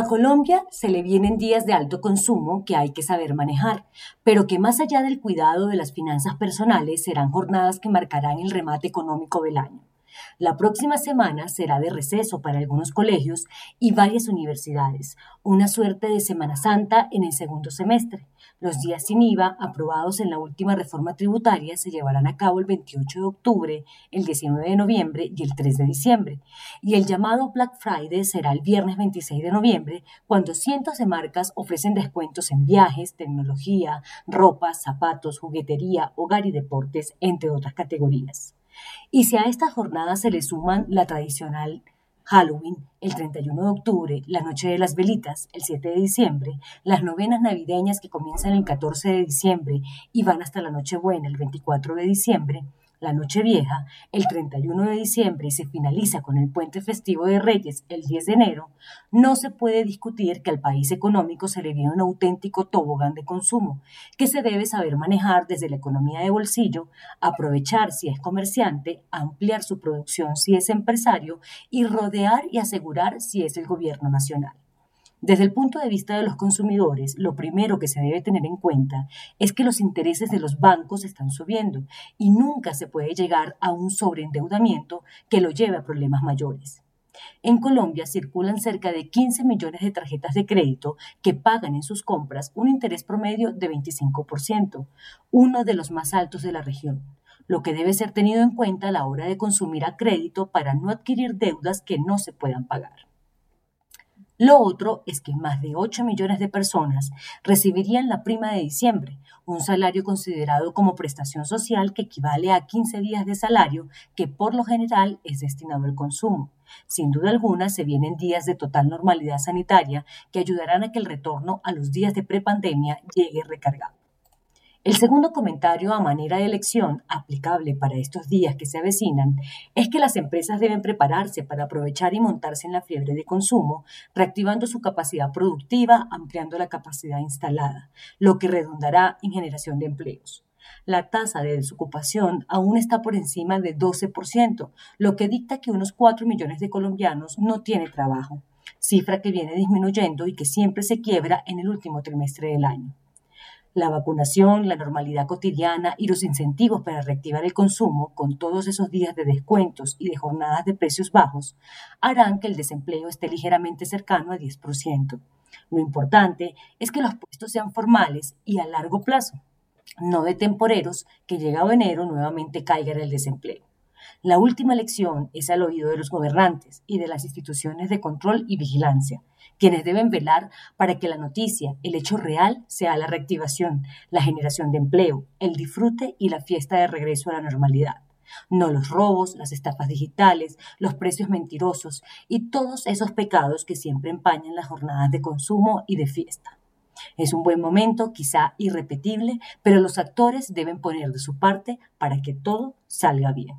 A Colombia se le vienen días de alto consumo que hay que saber manejar, pero que más allá del cuidado de las finanzas personales serán jornadas que marcarán el remate económico del año. La próxima semana será de receso para algunos colegios y varias universidades, una suerte de Semana Santa en el segundo semestre. Los días sin IVA, aprobados en la última reforma tributaria, se llevarán a cabo el 28 de octubre, el 19 de noviembre y el 3 de diciembre. Y el llamado Black Friday será el viernes 26 de noviembre, cuando cientos de marcas ofrecen descuentos en viajes, tecnología, ropa, zapatos, juguetería, hogar y deportes, entre otras categorías. Y si a esta jornada se le suman la tradicional Halloween, el 31 de octubre, la Noche de las Velitas, el 7 de diciembre, las novenas navideñas que comienzan el 14 de diciembre y van hasta la Nochebuena, el 24 de diciembre, la noche vieja, el 31 de diciembre y se finaliza con el puente festivo de Reyes el 10 de enero, no se puede discutir que al país económico se le viene un auténtico tobogán de consumo, que se debe saber manejar desde la economía de bolsillo, aprovechar si es comerciante, ampliar su producción si es empresario y rodear y asegurar si es el gobierno nacional. Desde el punto de vista de los consumidores, lo primero que se debe tener en cuenta es que los intereses de los bancos están subiendo y nunca se puede llegar a un sobreendeudamiento que lo lleve a problemas mayores. En Colombia circulan cerca de 15 millones de tarjetas de crédito que pagan en sus compras un interés promedio de 25%, uno de los más altos de la región, lo que debe ser tenido en cuenta a la hora de consumir a crédito para no adquirir deudas que no se puedan pagar. Lo otro es que más de 8 millones de personas recibirían la prima de diciembre, un salario considerado como prestación social que equivale a 15 días de salario que por lo general es destinado al consumo. Sin duda alguna se vienen días de total normalidad sanitaria que ayudarán a que el retorno a los días de prepandemia llegue recargado. El segundo comentario a manera de elección, aplicable para estos días que se avecinan, es que las empresas deben prepararse para aprovechar y montarse en la fiebre de consumo, reactivando su capacidad productiva, ampliando la capacidad instalada, lo que redundará en generación de empleos. La tasa de desocupación aún está por encima de 12%, lo que dicta que unos 4 millones de colombianos no tienen trabajo, cifra que viene disminuyendo y que siempre se quiebra en el último trimestre del año. La vacunación, la normalidad cotidiana y los incentivos para reactivar el consumo, con todos esos días de descuentos y de jornadas de precios bajos, harán que el desempleo esté ligeramente cercano al 10%. Lo importante es que los puestos sean formales y a largo plazo, no de temporeros que llegado enero nuevamente caigan en el desempleo. La última lección es al oído de los gobernantes y de las instituciones de control y vigilancia, quienes deben velar para que la noticia, el hecho real, sea la reactivación, la generación de empleo, el disfrute y la fiesta de regreso a la normalidad. No los robos, las estafas digitales, los precios mentirosos y todos esos pecados que siempre empañan las jornadas de consumo y de fiesta. Es un buen momento, quizá irrepetible, pero los actores deben poner de su parte para que todo salga bien.